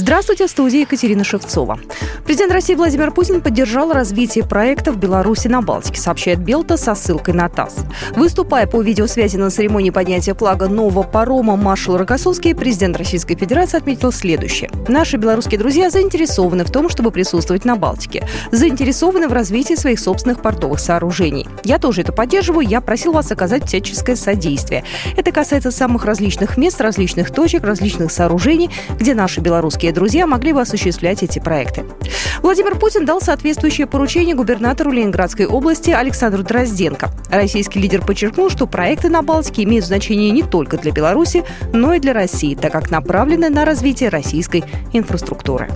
Здравствуйте, в студии Екатерина Шевцова. Президент России Владимир Путин поддержал развитие проекта в Беларуси на Балтике, сообщает Белта со ссылкой на ТАСС. Выступая по видеосвязи на церемонии поднятия флага нового парома маршал Рокоссовский, президент Российской Федерации отметил следующее. Наши белорусские друзья заинтересованы в том, чтобы присутствовать на Балтике. Заинтересованы в развитии своих собственных портовых сооружений. Я тоже это поддерживаю. Я просил вас оказать всяческое содействие. Это касается самых различных мест, различных точек, различных сооружений, где наши белорусские близкие друзья могли бы осуществлять эти проекты. Владимир Путин дал соответствующее поручение губернатору Ленинградской области Александру Дрозденко. Российский лидер подчеркнул, что проекты на Балтике имеют значение не только для Беларуси, но и для России, так как направлены на развитие российской инфраструктуры.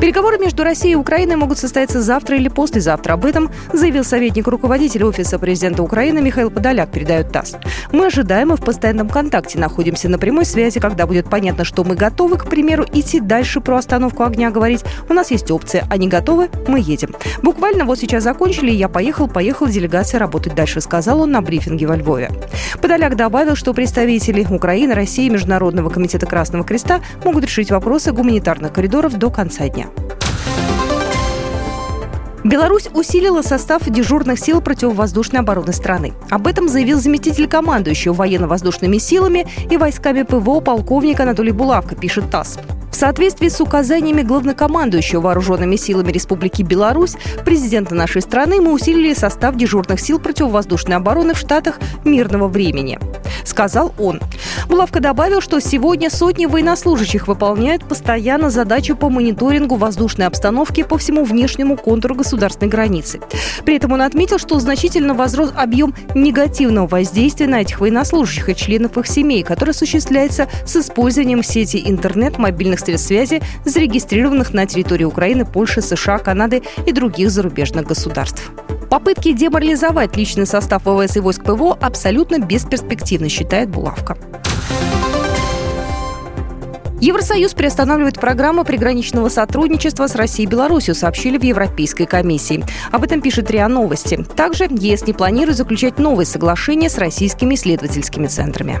Переговоры между Россией и Украиной могут состояться завтра или послезавтра. Об этом заявил советник руководителя Офиса президента Украины Михаил Подоляк, передает ТАСС. Мы ожидаем и в постоянном контакте находимся на прямой связи, когда будет понятно, что мы готовы, к примеру, идти дальше про остановку огня говорить. У нас есть опция. Они готовы, мы едем. Буквально вот сейчас закончили, и я поехал, поехал делегация работать дальше, сказал он на брифинге во Львове. Подоляк добавил, что представители Украины, России и Международного комитета Красного Креста могут решить вопросы гуманитарных коридоров до конца дня. Беларусь усилила состав дежурных сил противовоздушной обороны страны. Об этом заявил заместитель командующего военно-воздушными силами и войсками ПВО полковник Анатолий Булавка, пишет ТАСС. В соответствии с указаниями главнокомандующего вооруженными силами Республики Беларусь, президента нашей страны, мы усилили состав дежурных сил противовоздушной обороны в штатах мирного времени. Сказал он. Булавка добавил, что сегодня сотни военнослужащих выполняют постоянно задачу по мониторингу воздушной обстановки по всему внешнему контуру государственной границы. При этом он отметил, что значительно возрос объем негативного воздействия на этих военнослужащих и членов их семей, который осуществляется с использованием сети интернет, мобильных средств связи, зарегистрированных на территории Украины, Польши, США, Канады и других зарубежных государств. Попытки деморализовать личный состав ВВС и войск ПВО абсолютно бесперспективны, считает Булавка. Евросоюз приостанавливает программу приграничного сотрудничества с Россией и Беларусью, сообщили в Европейской комиссии. Об этом пишет РИА Новости. Также ЕС не планирует заключать новые соглашения с российскими исследовательскими центрами.